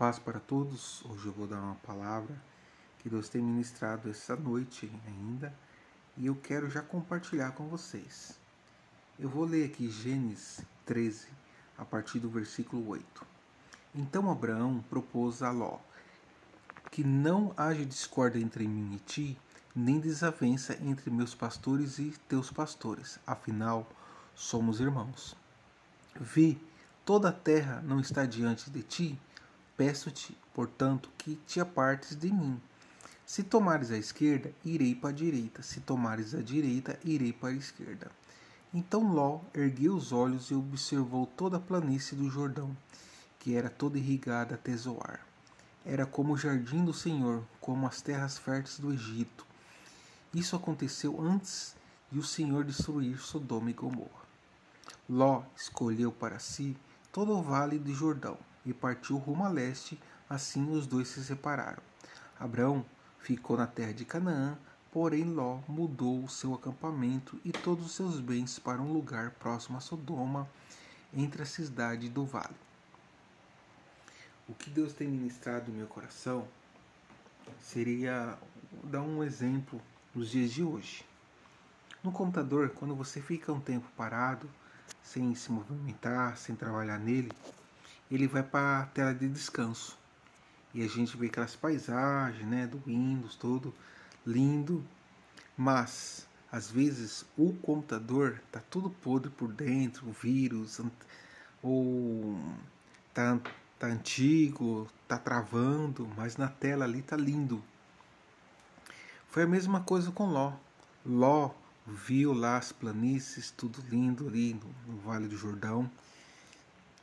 Paz para todos. Hoje eu vou dar uma palavra que Deus tem ministrado essa noite ainda e eu quero já compartilhar com vocês. Eu vou ler aqui Gênesis 13, a partir do versículo 8. Então Abraão propôs a Ló que não haja discórdia entre mim e ti, nem desavença entre meus pastores e teus pastores, afinal somos irmãos. Vi, toda a terra não está diante de ti, Peço-te, portanto, que te apartes de mim. Se tomares a esquerda, irei para a direita. Se tomares a direita, irei para a esquerda. Então Ló ergueu os olhos e observou toda a planície do Jordão, que era toda irrigada até Zoar. Era como o jardim do Senhor, como as terras férteis do Egito. Isso aconteceu antes de o Senhor destruir Sodoma e Gomorra. Ló escolheu para si todo o vale do Jordão e partiu rumo a leste, assim os dois se separaram. Abraão ficou na terra de Canaã, porém Ló mudou o seu acampamento e todos os seus bens para um lugar próximo a Sodoma, entre a cidade do vale. O que Deus tem ministrado no meu coração seria dar um exemplo nos dias de hoje. No computador, quando você fica um tempo parado, sem se movimentar, sem trabalhar nele, ele vai para a tela de descanso. E a gente vê aquelas paisagens, né, do Windows todo lindo, mas às vezes o computador tá tudo podre por dentro, o vírus, ou tá, tá antigo, tá travando, mas na tela ali tá lindo. Foi a mesma coisa com Ló. Ló viu lá as planícies, tudo lindo ali no, no Vale do Jordão,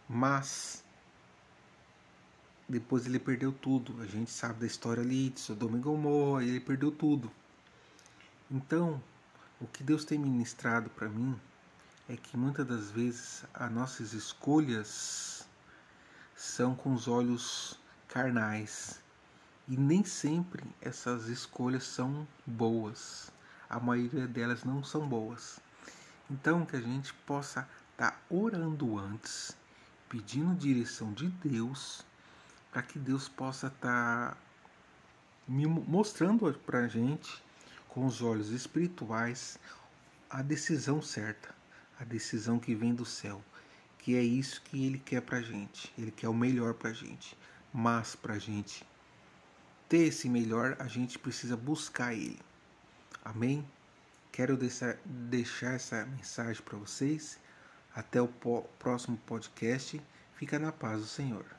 mas depois ele perdeu tudo. A gente sabe da história ali de Sodoma e Gomorra, ele perdeu tudo. Então, o que Deus tem ministrado para mim é que muitas das vezes as nossas escolhas são com os olhos carnais e nem sempre essas escolhas são boas. A maioria delas não são boas. Então, que a gente possa estar tá orando antes, pedindo direção de Deus para que Deus possa estar tá me mostrando para a gente, com os olhos espirituais, a decisão certa, a decisão que vem do céu, que é isso que Ele quer para a gente. Ele quer o melhor para a gente, mas para a gente ter esse melhor, a gente precisa buscar Ele. Amém? Quero deixar, deixar essa mensagem para vocês. Até o próximo podcast. Fica na paz do Senhor.